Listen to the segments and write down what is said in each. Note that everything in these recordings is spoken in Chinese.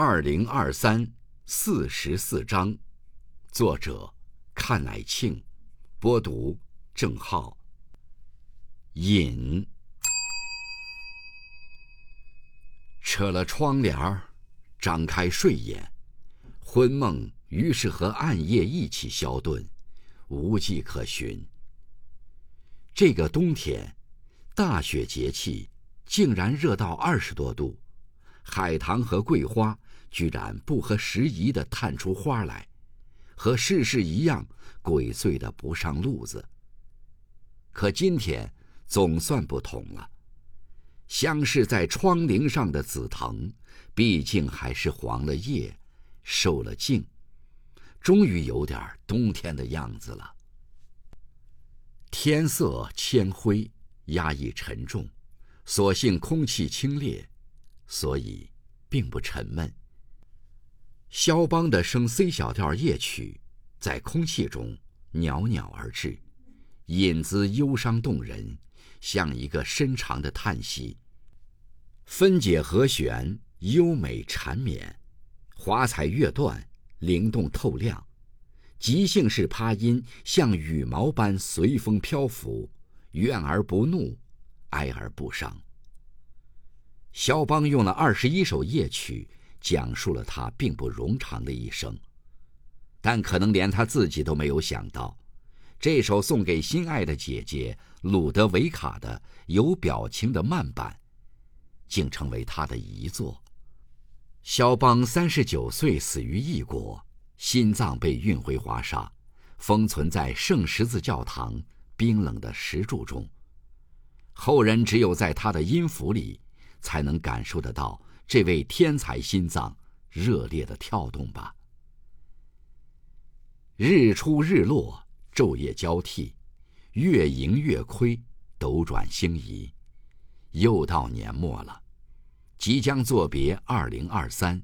二零二三四十四章，作者看乃庆，播读郑浩。隐，扯了窗帘儿，张开睡眼，昏梦于是和暗夜一起消遁，无迹可寻。这个冬天，大雪节气，竟然热到二十多度。海棠和桂花居然不合时宜的探出花来，和世事一样鬼祟的不上路子。可今天总算不同了，相视在窗棂上的紫藤，毕竟还是黄了叶，受了静，终于有点冬天的样子了。天色铅灰，压抑沉重，所幸空气清冽。所以，并不沉闷。肖邦的升 C 小调夜曲，在空气中袅袅而至，引子忧伤动人，像一个深长的叹息。分解和弦优美缠绵，华彩乐段灵动透亮，即兴式趴音像羽毛般随风漂浮，怨而不怒，哀而不伤。肖邦用了二十一首夜曲，讲述了他并不冗长的一生，但可能连他自己都没有想到，这首送给心爱的姐姐鲁德维卡的有表情的慢板，竟成为他的遗作。肖邦三十九岁死于异国，心脏被运回华沙，封存在圣十字教堂冰冷的石柱中。后人只有在他的音符里。才能感受得到这位天才心脏热烈的跳动吧。日出日落，昼夜交替，月盈月亏，斗转星移，又到年末了，即将作别二零二三，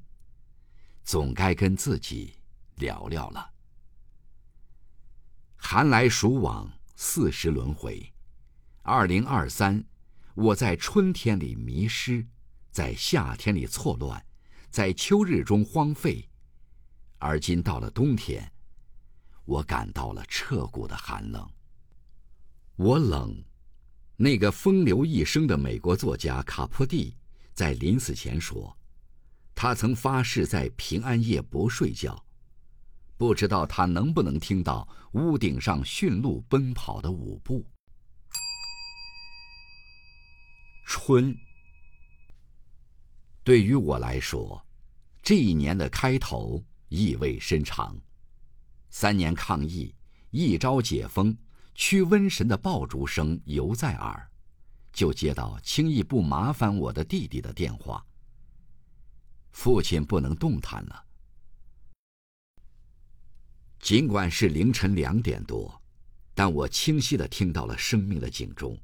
总该跟自己聊聊了。寒来暑往，四时轮回，二零二三。我在春天里迷失，在夏天里错乱，在秋日中荒废，而今到了冬天，我感到了彻骨的寒冷。我冷。那个风流一生的美国作家卡坡蒂在临死前说，他曾发誓在平安夜不睡觉，不知道他能不能听到屋顶上驯鹿奔跑的舞步。春，对于我来说，这一年的开头意味深长。三年抗疫，一朝解封，驱瘟神的爆竹声犹在耳，就接到轻易不麻烦我的弟弟的电话。父亲不能动弹了。尽管是凌晨两点多，但我清晰的听到了生命的警钟。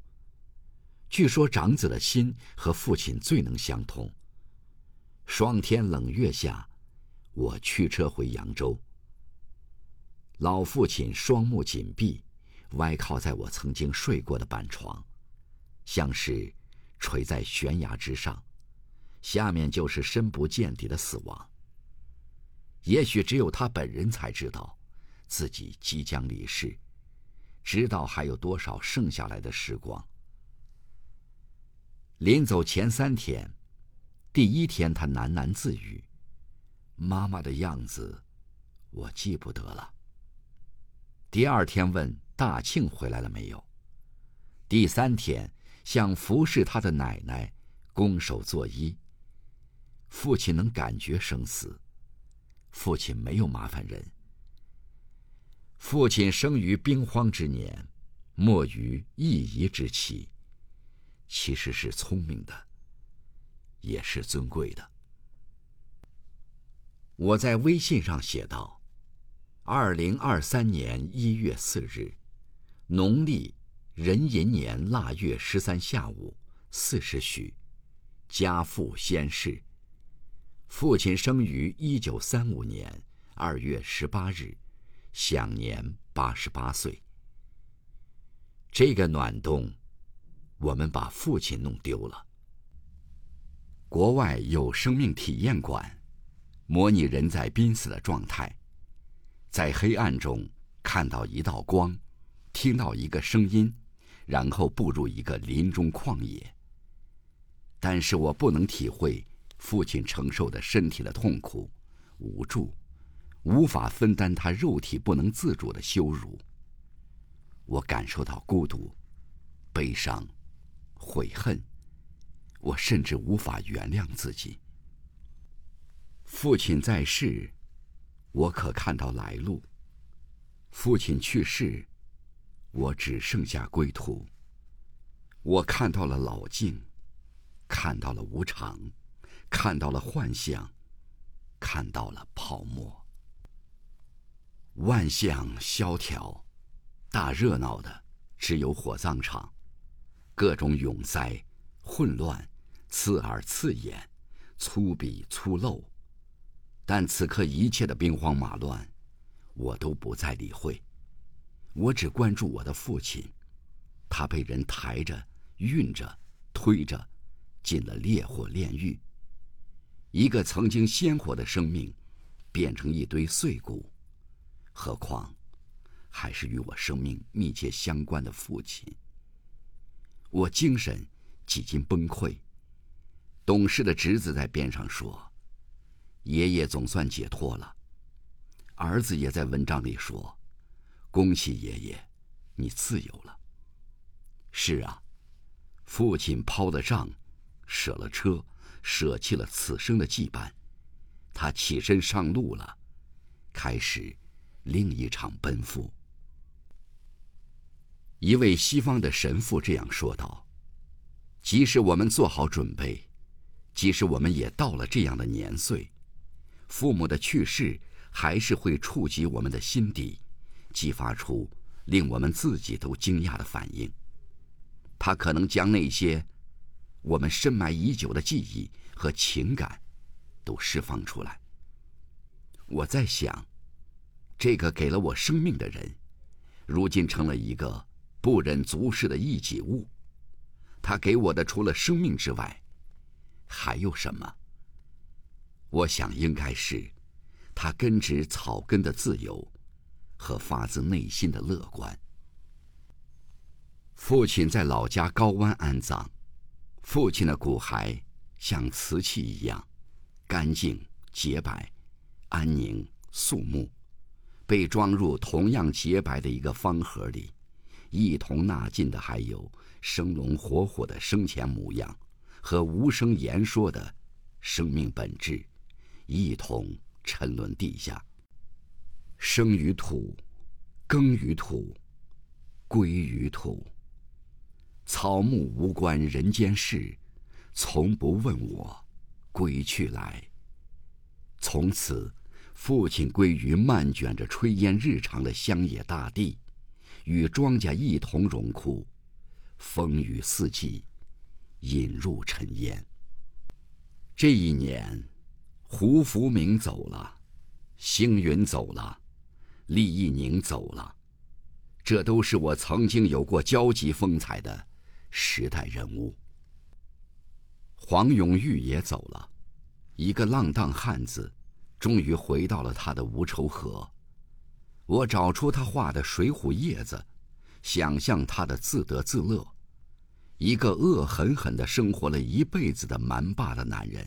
据说长子的心和父亲最能相通。霜天冷月下，我驱车回扬州。老父亲双目紧闭，歪靠在我曾经睡过的板床，像是垂在悬崖之上，下面就是深不见底的死亡。也许只有他本人才知道，自己即将离世，知道还有多少剩下来的时光。临走前三天，第一天他喃喃自语：“妈妈的样子，我记不得了。”第二天问大庆回来了没有。第三天向服侍他的奶奶拱手作揖。父亲能感觉生死，父亲没有麻烦人。父亲生于兵荒之年，没于一夷之期。其实是聪明的，也是尊贵的。我在微信上写道：“二零二三年一月四日，农历壬寅年腊月十三下午四时许，家父先逝。父亲生于一九三五年二月十八日，享年八十八岁。这个暖冬。”我们把父亲弄丢了。国外有生命体验馆，模拟人在濒死的状态，在黑暗中看到一道光，听到一个声音，然后步入一个林中旷野。但是我不能体会父亲承受的身体的痛苦、无助，无法分担他肉体不能自主的羞辱。我感受到孤独、悲伤、悔恨。我甚至无法原谅自己。父亲在世，我可看到来路；父亲去世，我只剩下归途。我看到了老境，看到了无常，看到了幻象，看到了泡沫。万象萧条，大热闹的只有火葬场，各种涌灾、混乱。刺耳刺眼，粗鄙粗陋，但此刻一切的兵荒马乱，我都不再理会。我只关注我的父亲，他被人抬着、运着、推着，进了烈火炼狱。一个曾经鲜活的生命，变成一堆碎骨。何况，还是与我生命密切相关的父亲。我精神几近崩溃。懂事的侄子在边上说：“爷爷总算解脱了。”儿子也在文章里说：“恭喜爷爷，你自由了。”是啊，父亲抛了账，舍了车，舍弃了此生的羁绊，他起身上路了，开始另一场奔赴。一位西方的神父这样说道：“即使我们做好准备。”即使我们也到了这样的年岁，父母的去世还是会触及我们的心底，激发出令我们自己都惊讶的反应。他可能将那些我们深埋已久的记忆和情感都释放出来。我在想，这个给了我生命的人，如今成了一个不忍足视的异己物。他给我的除了生命之外，还有什么？我想应该是他根植草根的自由和发自内心的乐观。父亲在老家高湾安葬，父亲的骨骸像瓷器一样干净洁白、安宁肃穆，被装入同样洁白的一个方盒里，一同纳进的还有生龙活虎的生前模样。和无声言说的生命本质，一同沉沦地下。生于土，耕于土，归于土。草木无关人间事，从不问我归去来。从此，父亲归于漫卷着炊烟日常的乡野大地，与庄稼一同荣枯，风雨四季。引入尘烟。这一年，胡福明走了，星云走了，厉义宁走了，这都是我曾经有过交集风采的时代人物。黄永玉也走了，一个浪荡汉子，终于回到了他的无愁河。我找出他画的《水浒》叶子，想象他的自得自乐。一个恶狠狠的生活了一辈子的蛮霸的男人，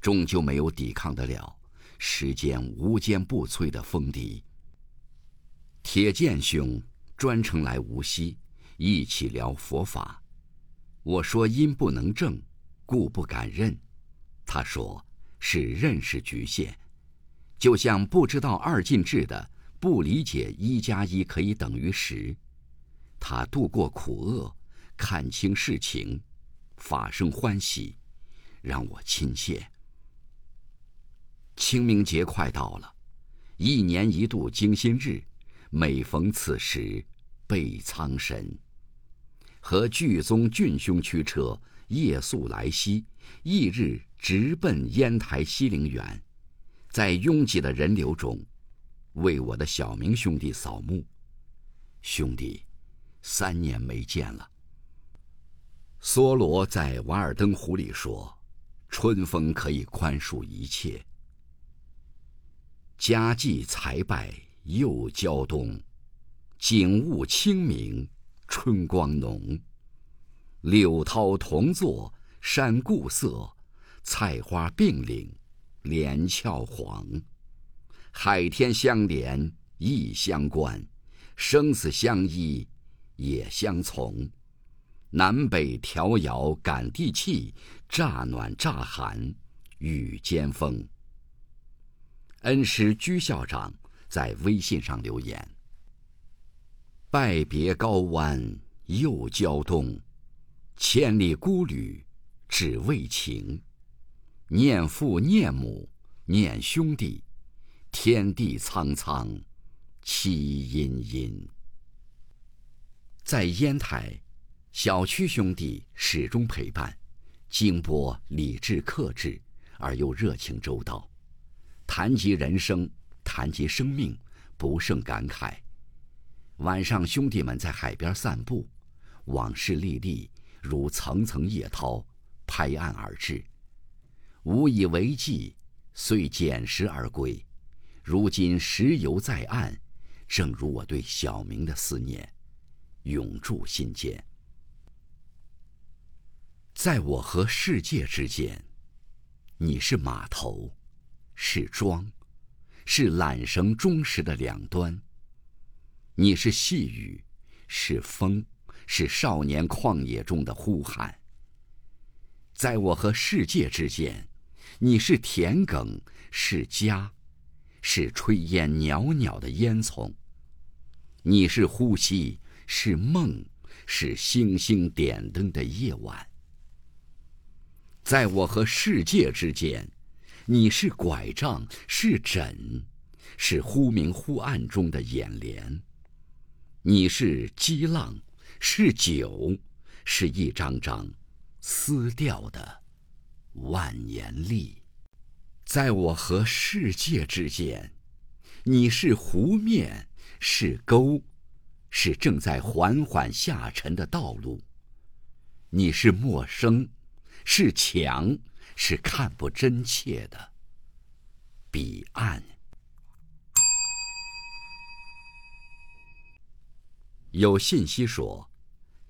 终究没有抵抗得了时间无坚不摧的风笛。铁剑兄专程来无锡，一起聊佛法。我说因不能正，故不敢认。他说是认识局限，就像不知道二进制的，不理解一加一可以等于十。他度过苦厄。看清事情，法生欢喜，让我亲切。清明节快到了，一年一度惊心日，每逢此时备苍神。和巨宗俊兄驱车夜宿来西，翌日直奔烟台西陵园，在拥挤的人流中，为我的小明兄弟扫墓。兄弟，三年没见了。梭罗在《瓦尔登湖》里说：“春风可以宽恕一切。”家祭才败又交冬，景物清明春光浓。柳涛同坐山固色，菜花并领连翘黄。海天相连意相关，生死相依也相从。南北调遥感地气，乍暖乍寒雨兼风。恩师居校长在微信上留言：“拜别高湾又交东。”千里孤旅，只为情。念父念母念兄弟，天地苍苍，气阴阴。在烟台，小区兄弟始终陪伴，金波理智克制而又热情周到。谈及人生，谈及生命，不胜感慨。晚上，兄弟们在海边散步，往事历历。如层层叶涛，拍岸而至。无以为继，遂捡拾而归。如今石油在岸，正如我对小明的思念，永驻心间。在我和世界之间，你是码头，是桩，是缆绳忠实的两端。你是细雨，是风。是少年旷野中的呼喊。在我和世界之间，你是田埂，是家，是炊烟袅袅的烟囱。你是呼吸，是梦，是星星点灯的夜晚。在我和世界之间，你是拐杖，是枕，是忽明忽暗中的眼帘。你是激浪。是酒，是一张张撕掉的万年历。在我和世界之间，你是湖面，是沟，是正在缓缓下沉的道路。你是陌生，是墙，是看不真切的彼岸。有信息说。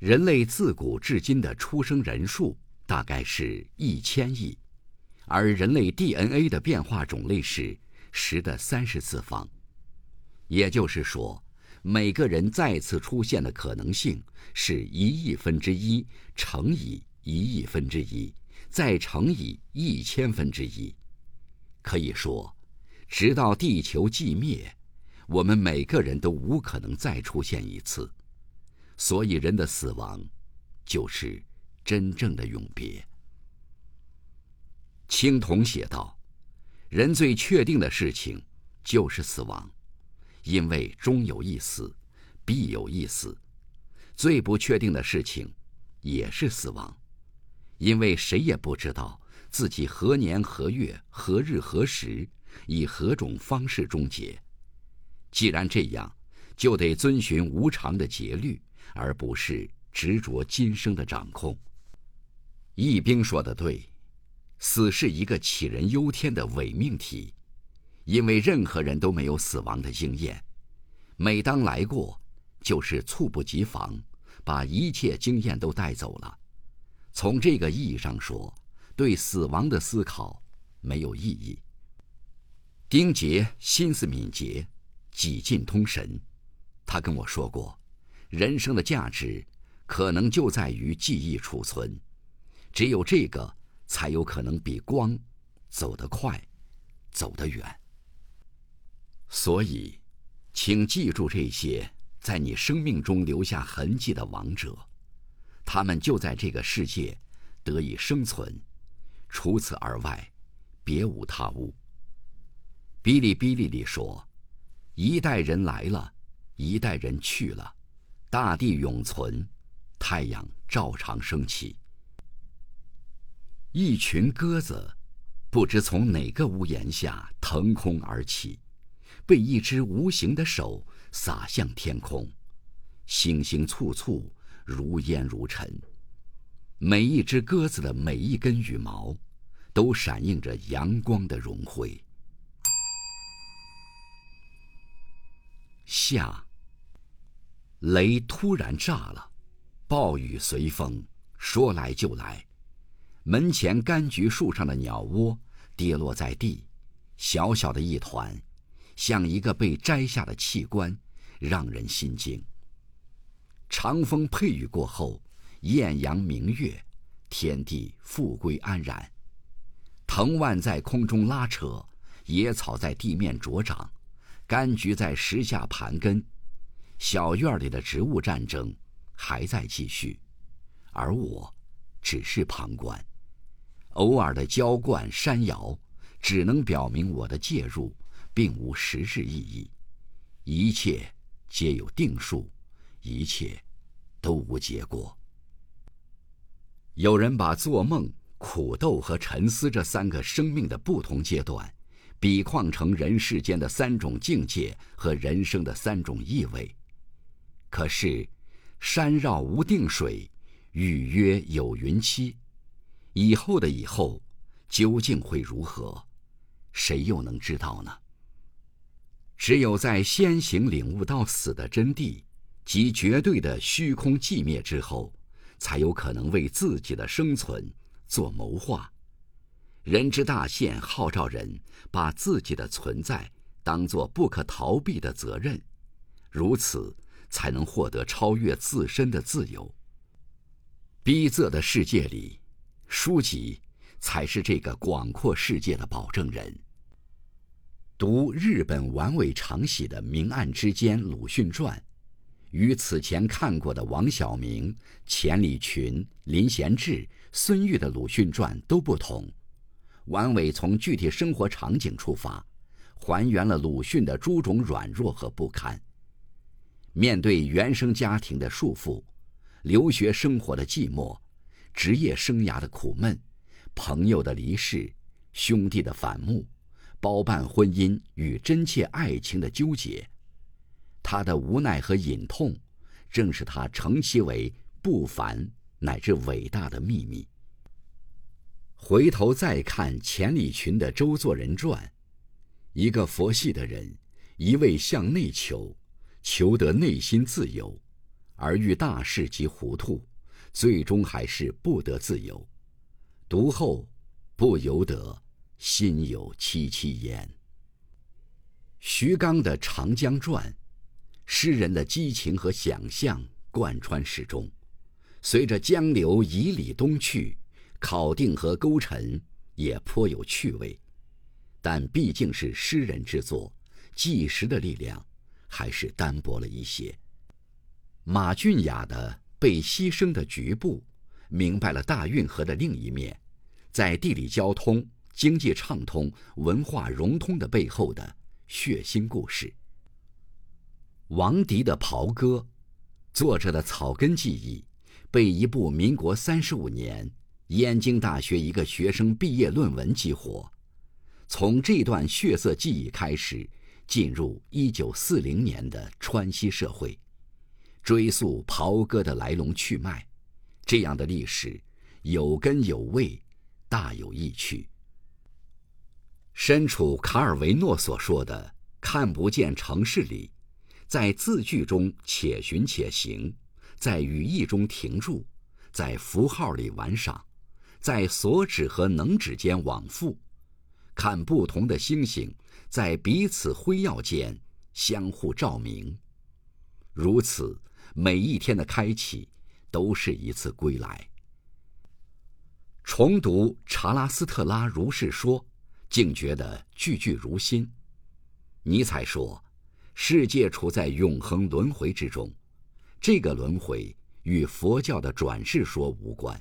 人类自古至今的出生人数大概是一千亿，而人类 DNA 的变化种类是十的三十次方，也就是说，每个人再次出现的可能性是一亿分之一乘以一亿分之一，再乘以一千分之一。可以说，直到地球寂灭，我们每个人都无可能再出现一次。所以，人的死亡，就是真正的永别。青铜写道：“人最确定的事情，就是死亡，因为终有一死，必有一死；最不确定的事情，也是死亡，因为谁也不知道自己何年何月何日何时，以何种方式终结。既然这样，就得遵循无常的节律。”而不是执着今生的掌控。易兵说的对，死是一个杞人忧天的伪命题，因为任何人都没有死亡的经验。每当来过，就是猝不及防，把一切经验都带走了。从这个意义上说，对死亡的思考没有意义。丁杰心思敏捷，几近通神，他跟我说过。人生的价值，可能就在于记忆储存，只有这个，才有可能比光走得快，走得远。所以，请记住这些在你生命中留下痕迹的王者，他们就在这个世界得以生存，除此而外，别无他物。哔哩哔哩里说：“一代人来了，一代人去了。”大地永存，太阳照常升起。一群鸽子，不知从哪个屋檐下腾空而起，被一只无形的手撒向天空。星星簇簇，如烟如尘。每一只鸽子的每一根羽毛，都闪映着阳光的荣辉。夏，雷突然炸了，暴雨随风，说来就来。门前柑橘树上的鸟窝跌落在地，小小的一团，像一个被摘下的器官，让人心惊。长风配雨过后，艳阳明月，天地复归安然。藤蔓在空中拉扯，野草在地面茁长。柑橘在石下盘根，小院里的植物战争还在继续，而我只是旁观。偶尔的浇灌、山摇，只能表明我的介入并无实质意义。一切皆有定数，一切都无结果。有人把做梦、苦斗和沉思这三个生命的不同阶段。比况成人世间的三种境界和人生的三种意味。可是，山绕无定水，雨约有云期，以后的以后，究竟会如何？谁又能知道呢？只有在先行领悟到死的真谛及绝对的虚空寂灭之后，才有可能为自己的生存做谋划。人之大限号召人把自己的存在当作不可逃避的责任，如此才能获得超越自身的自由。逼仄的世界里，书籍才是这个广阔世界的保证人。读日本丸尾长喜的《明暗之间》鲁迅传，与此前看过的王晓明、钱理群、林贤志、孙玉的鲁迅传都不同。王伟从具体生活场景出发，还原了鲁迅的诸种软弱和不堪。面对原生家庭的束缚、留学生活的寂寞、职业生涯的苦闷、朋友的离世、兄弟的反目、包办婚姻与真切爱情的纠结，他的无奈和隐痛，正是他称其为不凡乃至伟大的秘密。回头再看钱理群的《周作人传》，一个佛系的人，一味向内求，求得内心自由，而遇大事即糊涂，最终还是不得自由。读后不由得心有戚戚焉。徐刚的《长江传》，诗人的激情和想象贯穿始终，随着江流以里东去。考定和勾陈也颇有趣味，但毕竟是诗人之作，纪实的力量还是单薄了一些。马俊雅的《被牺牲的局部》，明白了大运河的另一面，在地理交通、经济畅通、文化融通的背后的血腥故事。王迪的《袍哥》，作者的草根记忆，被一部民国三十五年。燕京大学一个学生毕业论文激活，从这段血色记忆开始，进入一九四零年的川西社会，追溯袍哥的来龙去脉，这样的历史有根有味，大有意趣。身处卡尔维诺所说的“看不见城市里”，在字句中且寻且行，在语义中停住，在符号里玩赏。在所指和能指间往复，看不同的星星在彼此辉耀间相互照明。如此，每一天的开启都是一次归来。重读查拉斯特拉如是说，竟觉得句句如新。尼采说：“世界处在永恒轮回之中，这个轮回与佛教的转世说无关。”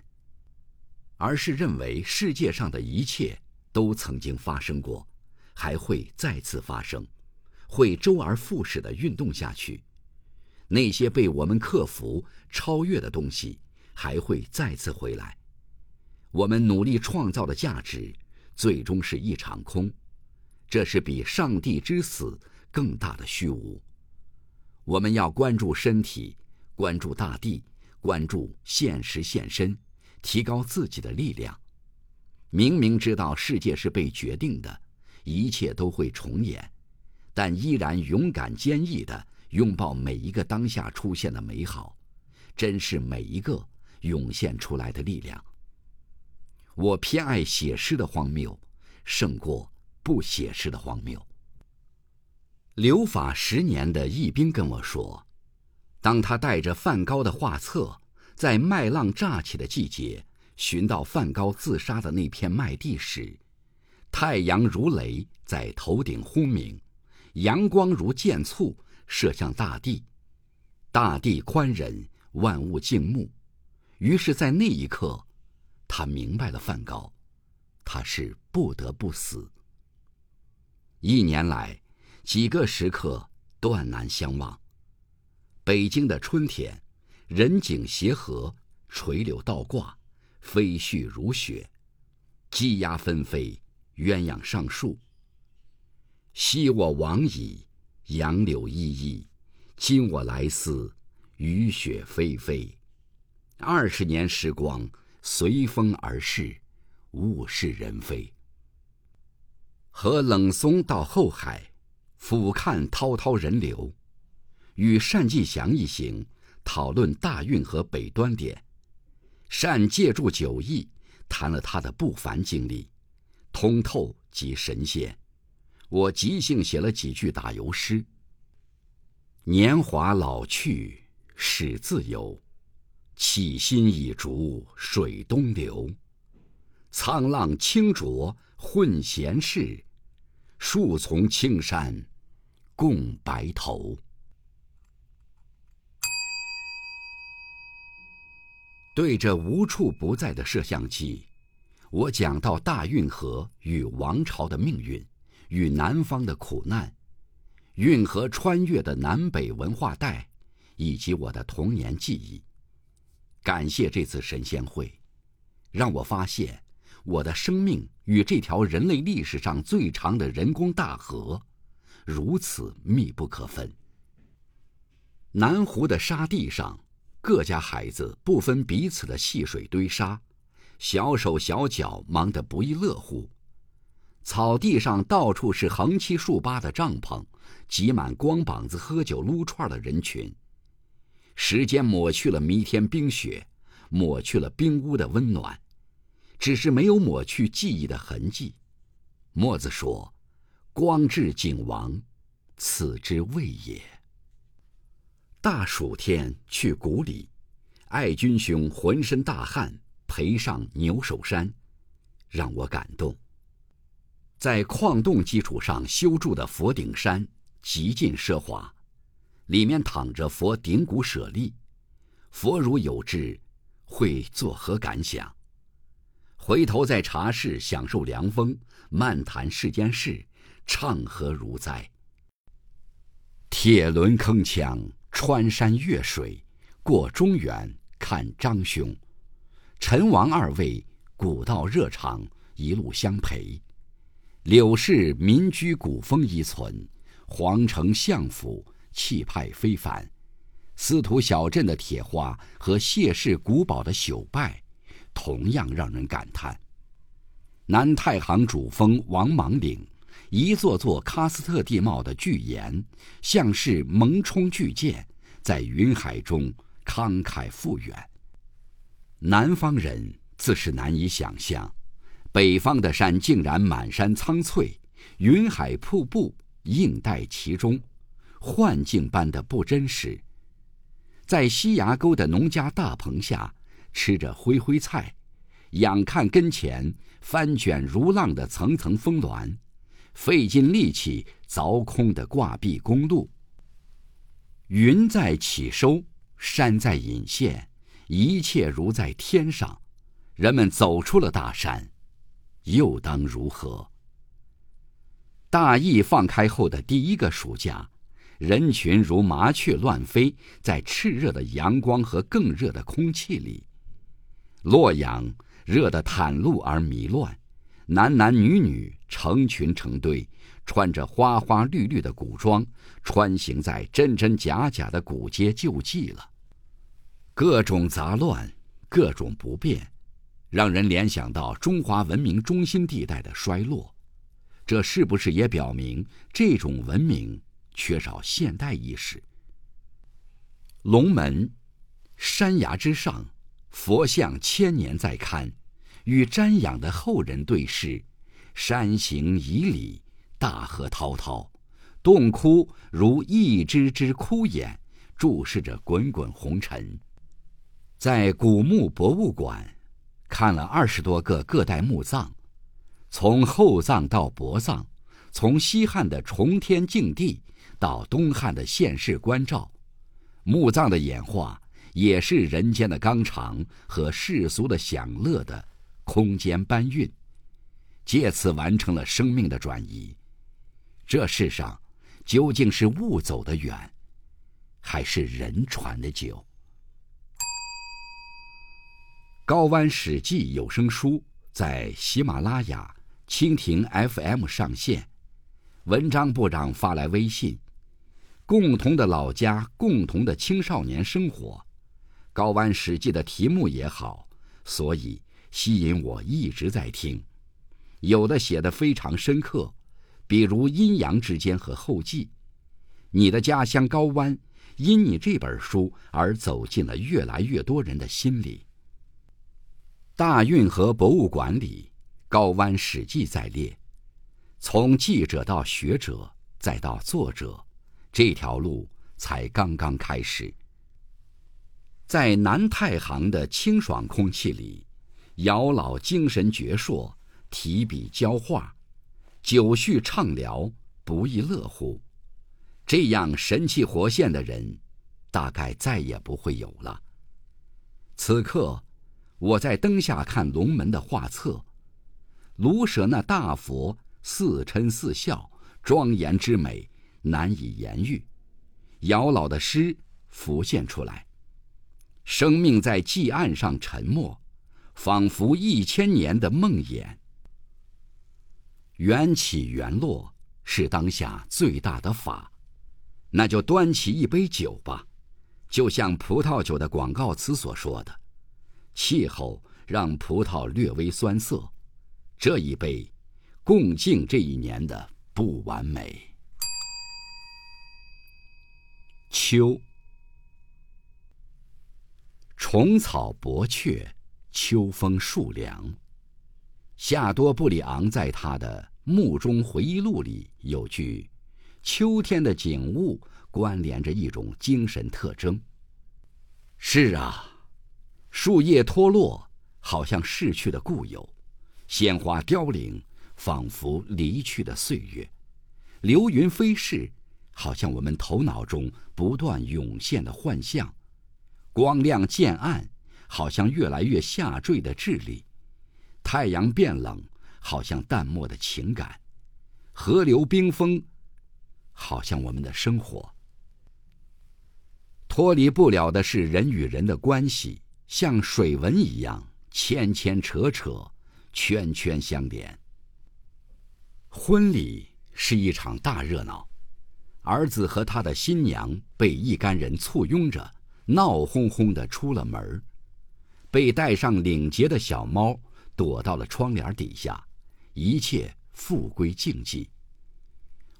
而是认为世界上的一切都曾经发生过，还会再次发生，会周而复始的运动下去。那些被我们克服、超越的东西，还会再次回来。我们努力创造的价值，最终是一场空。这是比上帝之死更大的虚无。我们要关注身体，关注大地，关注现实现身。提高自己的力量。明明知道世界是被决定的，一切都会重演，但依然勇敢坚毅的拥抱每一个当下出现的美好，珍视每一个涌现出来的力量。我偏爱写诗的荒谬，胜过不写诗的荒谬。留法十年的易兵跟我说，当他带着梵高的画册，在麦浪乍起的季节，寻到梵高自杀的那片麦地时，太阳如雷在头顶轰鸣，阳光如箭簇射向大地，大地宽仁，万物静穆。于是，在那一刻。他明白了梵高，他是不得不死。一年来，几个时刻断难相忘。北京的春天，人景协和，垂柳倒挂，飞絮如雪，鸡鸭纷飞，鸳鸯上树。昔我往矣，杨柳依依；今我来思，雨雪霏霏。二十年时光。随风而逝，物是人非。和冷松到后海，俯瞰滔滔人流，与单霁翔一行讨论大运河北端点。单借助酒意，谈了他的不凡经历，通透即神仙。我即兴写了几句打油诗：年华老去，始自由。起心已逐水东流，沧浪清浊混闲事，树从青山共白头。对着无处不在的摄像机，我讲到大运河与王朝的命运，与南方的苦难，运河穿越的南北文化带，以及我的童年记忆。感谢这次神仙会，让我发现我的生命与这条人类历史上最长的人工大河如此密不可分。南湖的沙地上，各家孩子不分彼此的戏水堆沙，小手小脚忙得不亦乐乎。草地上到处是横七竖八的帐篷，挤满光膀子喝酒撸串的人群。时间抹去了弥天冰雪，抹去了冰屋的温暖，只是没有抹去记忆的痕迹。墨子说：“光至景王，此之谓也。”大暑天去谷里，爱君兄浑身大汗，陪上牛首山，让我感动。在矿洞基础上修筑的佛顶山，极尽奢华。里面躺着佛顶骨舍利，佛如有志，会作何感想？回头在茶室享受凉风，漫谈世间事，畅和如哉？铁轮铿锵，穿山越水，过中原看张兄，陈王二位古道热肠，一路相陪。柳氏民居古风依存，皇城相府。气派非凡，司徒小镇的铁花和谢氏古堡的朽败，同样让人感叹。南太行主峰王莽岭，一座座喀斯特地貌的巨岩，像是蒙冲巨舰，在云海中慷慨复远。南方人自是难以想象，北方的山竟然满山苍翠，云海瀑布映带其中。幻境般的不真实。在西崖沟的农家大棚下，吃着灰灰菜，仰看跟前翻卷如浪的层层峰峦，费尽力气凿空的挂壁公路。云在起收，山在隐现，一切如在天上。人们走出了大山，又当如何？大疫放开后的第一个暑假。人群如麻雀乱飞，在炽热的阳光和更热的空气里。洛阳热得袒露而迷乱，男男女女成群成堆，穿着花花绿绿的古装，穿行在真真假假的古街旧迹了。各种杂乱，各种不便，让人联想到中华文明中心地带的衰落。这是不是也表明这种文明？缺少现代意识，龙门，山崖之上，佛像千年在看，与瞻仰的后人对视，山行以里，大河滔滔，洞窟如一只只枯眼，注视着滚滚红尘。在古墓博物馆，看了二十多个各代墓葬，从厚葬到薄葬，从西汉的重天敬地到东汉的现世关照。墓葬的演化，也是人间的纲常和世俗的享乐的空间搬运，借此完成了生命的转移。这世上，究竟是物走得远，还是人传的久？高湾史记有声书在喜马拉雅、蜻蜓 FM 上线，文章部长发来微信。共同的老家，共同的青少年生活，高湾史记的题目也好，所以吸引我一直在听。有的写的非常深刻，比如阴阳之间和后继。你的家乡高湾，因你这本书而走进了越来越多人的心里。大运河博物馆里，高湾史记在列，从记者到学者，再到作者。这条路才刚刚开始。在南太行的清爽空气里，姚老精神矍铄，提笔交画，九叙畅聊，不亦乐乎。这样神气活现的人，大概再也不会有了。此刻，我在灯下看龙门的画册，卢舍那大佛似嗔似笑，庄严之美。难以言喻，姚老的诗浮现出来。生命在祭案上沉默，仿佛一千年的梦魇。缘起缘落是当下最大的法，那就端起一杯酒吧，就像葡萄酒的广告词所说的：“气候让葡萄略微酸涩，这一杯，共敬这一年的不完美。”秋，虫草薄雀，秋风树凉。夏多布里昂在他的《墓中回忆录》里有句：“秋天的景物关联着一种精神特征。”是啊，树叶脱落，好像逝去的故友；鲜花凋零，仿佛离去的岁月；流云飞逝。好像我们头脑中不断涌现的幻象，光亮渐暗，好像越来越下坠的智力；太阳变冷，好像淡漠的情感；河流冰封，好像我们的生活。脱离不了的是人与人的关系，像水纹一样牵牵扯扯，圈圈相连。婚礼是一场大热闹。儿子和他的新娘被一干人簇拥着，闹哄哄的出了门被戴上领结的小猫躲到了窗帘底下，一切复归静寂。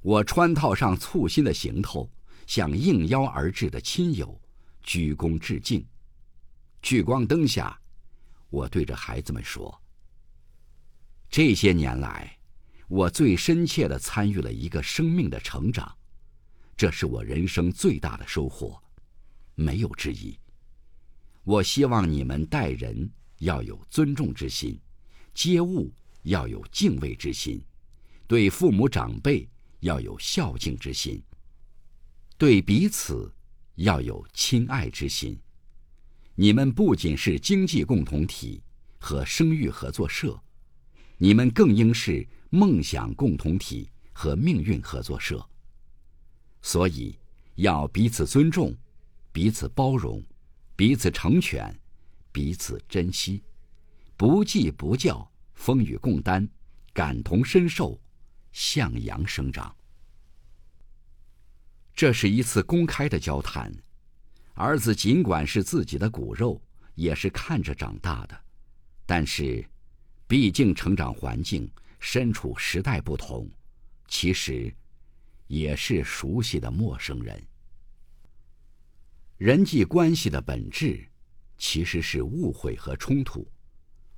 我穿套上簇新的行头，向应邀而至的亲友鞠躬致敬。聚光灯下，我对着孩子们说：“这些年来，我最深切的参与了一个生命的成长。”这是我人生最大的收获，没有之一。我希望你们待人要有尊重之心，接物要有敬畏之心，对父母长辈要有孝敬之心，对彼此要有亲爱之心。你们不仅是经济共同体和生育合作社，你们更应是梦想共同体和命运合作社。所以，要彼此尊重，彼此包容，彼此成全，彼此珍惜，不计不教，风雨共担，感同身受，向阳生长。这是一次公开的交谈。儿子尽管是自己的骨肉，也是看着长大的，但是，毕竟成长环境、身处时代不同，其实。也是熟悉的陌生人。人际关系的本质，其实是误会和冲突。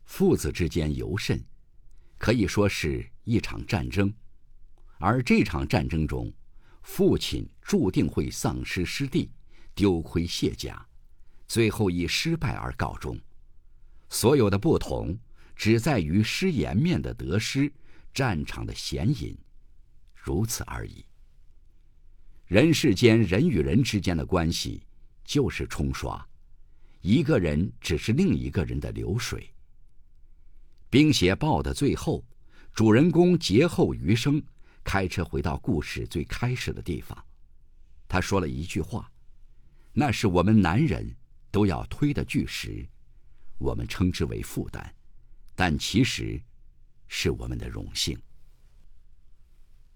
父子之间尤甚，可以说是一场战争。而这场战争中，父亲注定会丧失师弟，丢盔卸甲，最后以失败而告终。所有的不同，只在于失颜面的得失，战场的显隐，如此而已。人世间人与人之间的关系，就是冲刷，一个人只是另一个人的流水。《冰雪报》的最后，主人公劫后余生。开车回到故事最开始的地方，他说了一句话：“那是我们男人都要推的巨石，我们称之为负担，但其实是我们的荣幸。”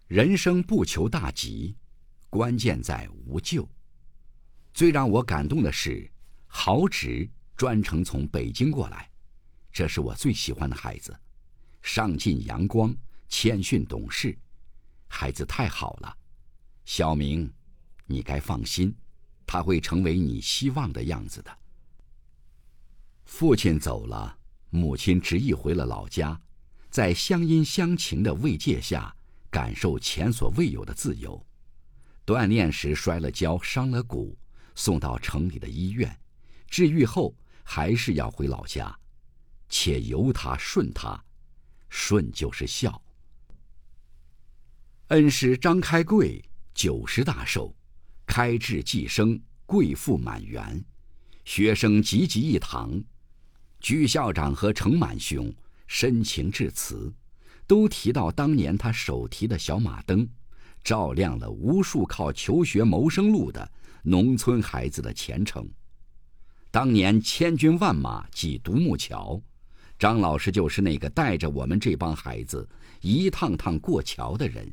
人生不求大吉，关键在无咎。最让我感动的是，豪直专程从北京过来，这是我最喜欢的孩子，上进阳光，谦逊懂事。孩子太好了，小明，你该放心，他会成为你希望的样子的。父亲走了，母亲执意回了老家，在乡音乡情的慰藉下，感受前所未有的自由。锻炼时摔了跤，伤了骨，送到城里的医院，治愈后还是要回老家，且由他顺他，顺就是孝。恩师张开贵九十大寿，开智济生，贵妇满园，学生济济一堂。居校长和程满兄深情致辞，都提到当年他手提的小马灯，照亮了无数靠求学谋生路的农村孩子的前程。当年千军万马挤独木桥，张老师就是那个带着我们这帮孩子一趟趟过桥的人。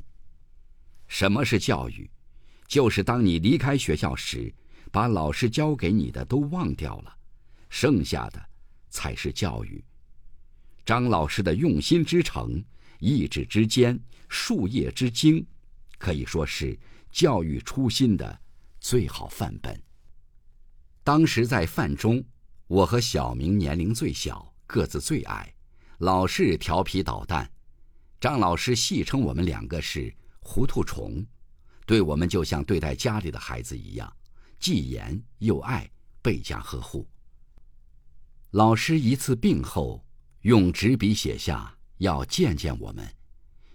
什么是教育？就是当你离开学校时，把老师教给你的都忘掉了，剩下的才是教育。张老师的用心之诚、意志之坚、树叶之精，可以说是教育初心的最好范本。当时在范中，我和小明年龄最小，个子最矮，老是调皮捣蛋。张老师戏称我们两个是。糊涂虫，对我们就像对待家里的孩子一样，既严又爱，倍加呵护。老师一次病后，用纸笔写下要见见我们，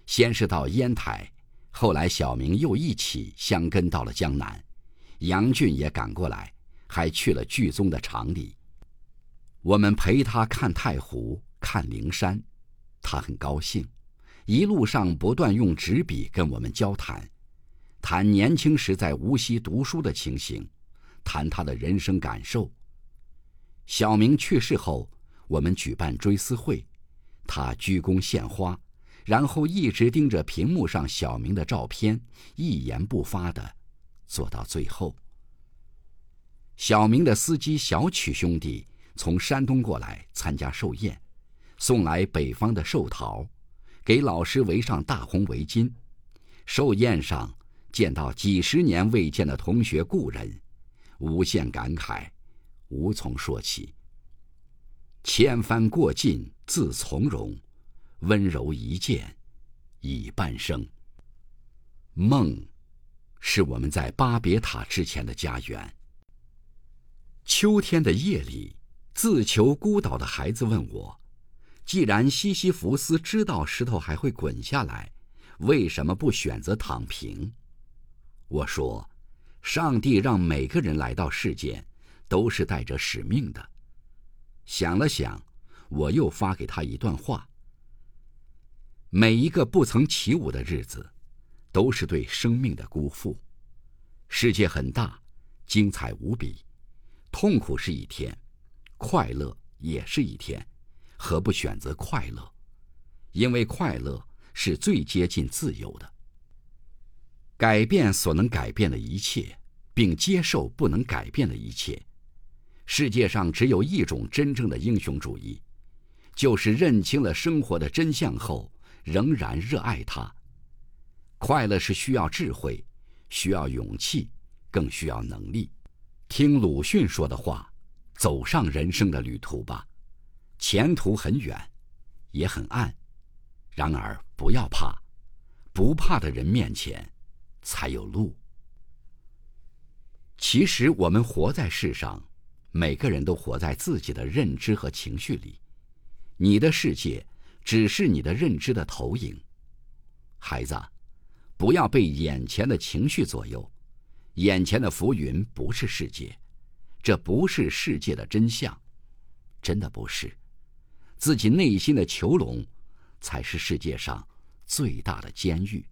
先是到烟台，后来小明又一起相跟到了江南，杨俊也赶过来，还去了剧宗的厂里。我们陪他看太湖，看灵山，他很高兴。一路上不断用纸笔跟我们交谈，谈年轻时在无锡读书的情形，谈他的人生感受。小明去世后，我们举办追思会，他鞠躬献花，然后一直盯着屏幕上小明的照片，一言不发的坐到最后。小明的司机小曲兄弟从山东过来参加寿宴，送来北方的寿桃。给老师围上大红围巾，寿宴上见到几十年未见的同学故人，无限感慨，无从说起。千帆过尽自从容，温柔一见已半生。梦，是我们在巴别塔之前的家园。秋天的夜里，自求孤岛的孩子问我。既然西西弗斯知道石头还会滚下来，为什么不选择躺平？我说，上帝让每个人来到世间，都是带着使命的。想了想，我又发给他一段话：每一个不曾起舞的日子，都是对生命的辜负。世界很大，精彩无比，痛苦是一天，快乐也是一天。何不选择快乐？因为快乐是最接近自由的。改变所能改变的一切，并接受不能改变的一切。世界上只有一种真正的英雄主义，就是认清了生活的真相后，仍然热爱它。快乐是需要智慧，需要勇气，更需要能力。听鲁迅说的话，走上人生的旅途吧。前途很远，也很暗，然而不要怕，不怕的人面前才有路。其实我们活在世上，每个人都活在自己的认知和情绪里，你的世界只是你的认知的投影。孩子，不要被眼前的情绪左右，眼前的浮云不是世界，这不是世界的真相，真的不是。自己内心的囚笼，才是世界上最大的监狱。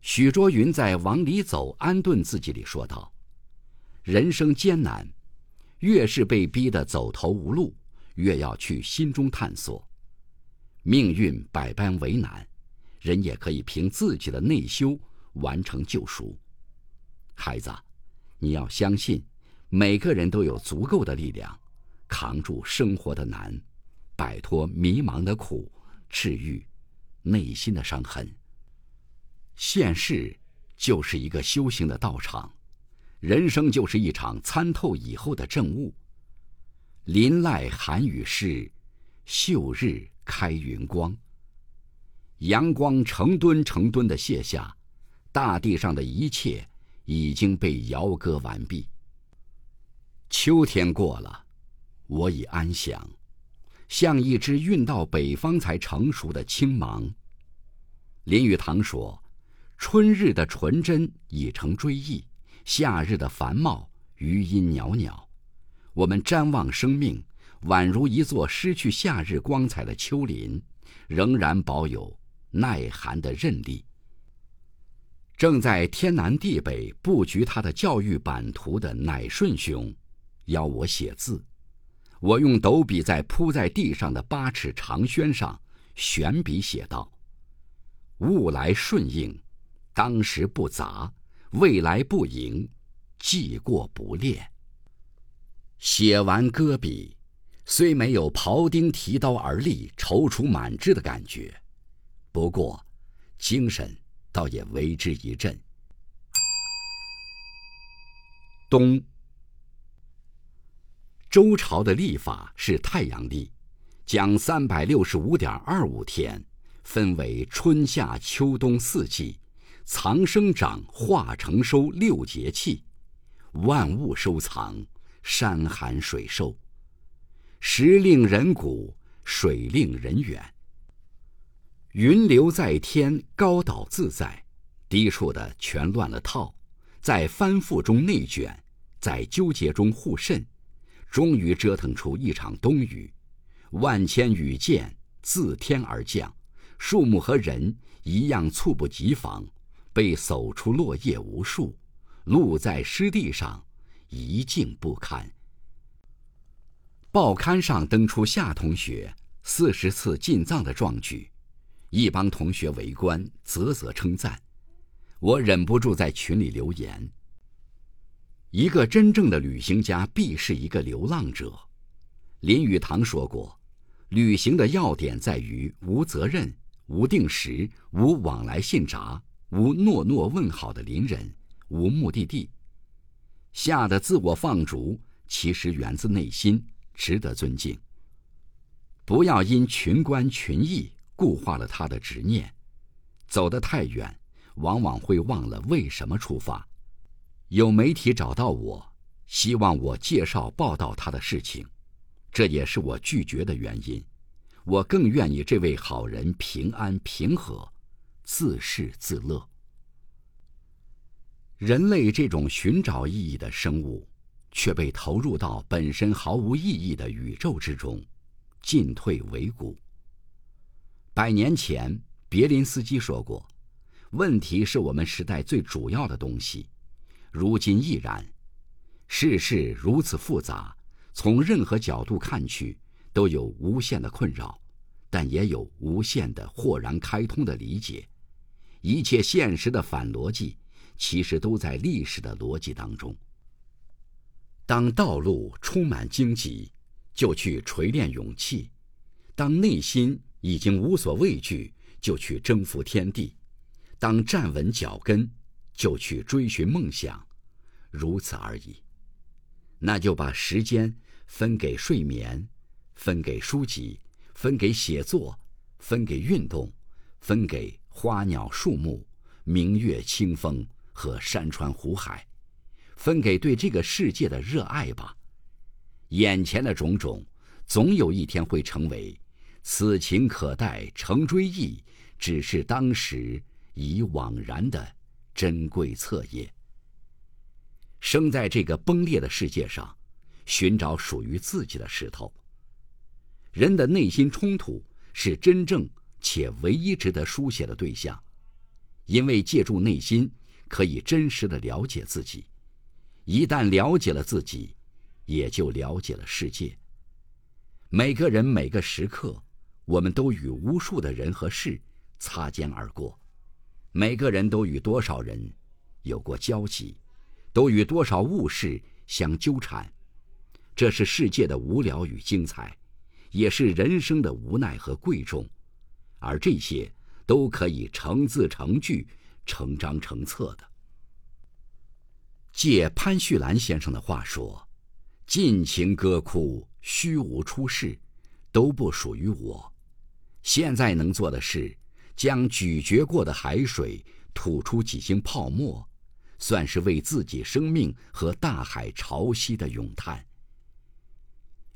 许卓云在《往里走，安顿自己》里说道：“人生艰难，越是被逼得走投无路，越要去心中探索。命运百般为难。”人也可以凭自己的内修完成救赎。孩子，你要相信，每个人都有足够的力量，扛住生活的难，摆脱迷茫的苦，治愈内心的伤痕。现世就是一个修行的道场，人生就是一场参透以后的证悟。林籁寒雨湿，秀日开云光。阳光成吨成吨的泻下，大地上的一切已经被摇割完毕。秋天过了，我已安详，像一只运到北方才成熟的青芒。林语堂说：“春日的纯真已成追忆，夏日的繁茂余音袅袅。我们瞻望生命，宛如一座失去夏日光彩的丘陵，仍然保有。”耐寒的韧力。正在天南地北布局他的教育版图的乃顺兄，邀我写字。我用斗笔在铺在地上的八尺长宣上悬笔写道：“物来顺应，当时不杂；未来不迎，记过不恋。”写完搁笔，虽没有庖丁提刀而立、踌躇满志的感觉。不过，精神倒也为之一振。冬，周朝的历法是太阳历，将三百六十五点二五天分为春夏秋冬四季，藏生长化成收六节气，万物收藏，山寒水瘦，时令人古，水令人远。云流在天，高岛自在，低处的全乱了套，在翻覆中内卷，在纠结中互渗，终于折腾出一场冬雨。万千雨箭自天而降，树木和人一样猝不及防，被扫出落叶无数，路在湿地上，一静不堪。报刊上登出夏同学四十次进藏的壮举。一帮同学围观，啧啧称赞。我忍不住在群里留言：“一个真正的旅行家必是一个流浪者。”林语堂说过：“旅行的要点在于无责任、无定时、无往来信札、无诺诺问好的邻人、无目的地。”夏的自我放逐其实源自内心，值得尊敬。不要因群观群议。固化了他的执念，走得太远，往往会忘了为什么出发。有媒体找到我，希望我介绍报道他的事情，这也是我拒绝的原因。我更愿意这位好人平安平和，自适自乐。人类这种寻找意义的生物，却被投入到本身毫无意义的宇宙之中，进退维谷。百年前，别林斯基说过：“问题是我们时代最主要的东西。”如今亦然。世事如此复杂，从任何角度看去，都有无限的困扰，但也有无限的豁然开通的理解。一切现实的反逻辑，其实都在历史的逻辑当中。当道路充满荆棘，就去锤炼勇气；当内心，已经无所畏惧，就去征服天地；当站稳脚跟，就去追寻梦想。如此而已。那就把时间分给睡眠，分给书籍，分给写作，分给运动，分给花鸟树木、明月清风和山川湖海，分给对这个世界的热爱吧。眼前的种种，总有一天会成为“此情可待成追忆，只是当时已惘然”的珍贵册页。生在这个崩裂的世界上，寻找属于自己的石头。人的内心冲突是真正且唯一值得书写的对象，因为借助内心可以真实的了解自己。一旦了解了自己，也就了解了世界。每个人每个时刻，我们都与无数的人和事擦肩而过，每个人都与多少人有过交集。都与多少物事相纠缠，这是世界的无聊与精彩，也是人生的无奈和贵重，而这些都可以成字成句、成章成册的。借潘旭兰先生的话说：“尽情歌哭，虚无出世，都不属于我。现在能做的是，将咀嚼过的海水吐出几星泡沫。”算是为自己生命和大海潮汐的咏叹。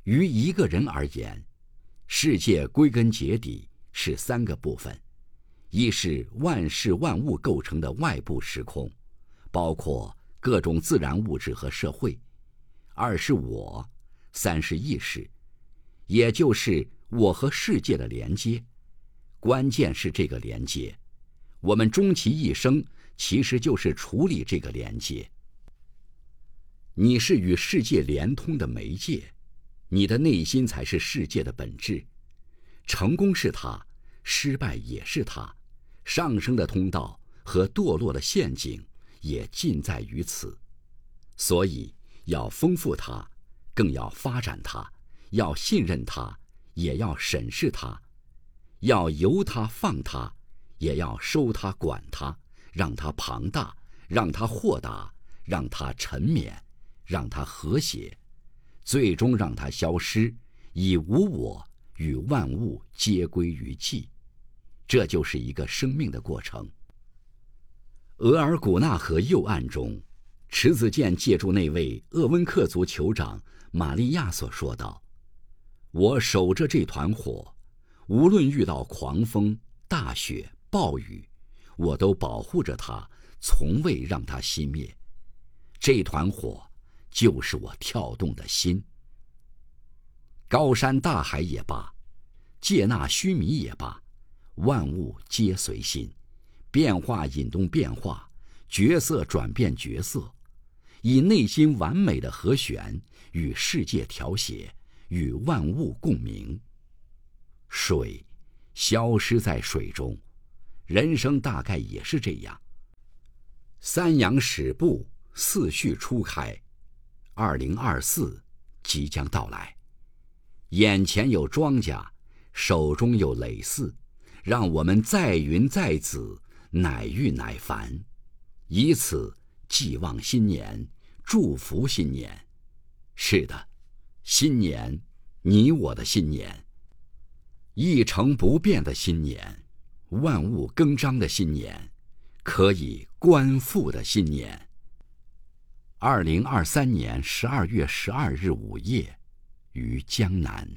于一个人而言，世界归根结底是三个部分：一是万事万物构成的外部时空，包括各种自然物质和社会；二是我；三是意识，也就是我和世界的连接。关键是这个连接，我们终其一生。其实就是处理这个连接。你是与世界连通的媒介，你的内心才是世界的本质。成功是它，失败也是它，上升的通道和堕落的陷阱也尽在于此。所以要丰富它，更要发展它；要信任它，也要审视它；要由它放它，也要收它管它。让它庞大，让它豁达，让它沉湎，让它和谐，最终让它消失，以无我与万物皆归于寂。这就是一个生命的过程。额尔古纳河右岸中，池子健借助那位鄂温克族酋长玛利亚所说道：“我守着这团火，无论遇到狂风、大雪、暴雨。”我都保护着它，从未让它熄灭。这团火，就是我跳动的心。高山大海也罢，借纳须弥也罢，万物皆随心，变化引动变化，角色转变角色，以内心完美的和弦与世界调谐，与万物共鸣。水，消失在水中。人生大概也是这样。三阳始布，四序初开，二零二四即将到来。眼前有庄稼，手中有耒耜，让我们载云载子，乃遇乃繁，以此寄望新年，祝福新年。是的，新年，你我的新年，一成不变的新年。万物更张的新年，可以观复的新年。二零二三年十二月十二日午夜，于江南。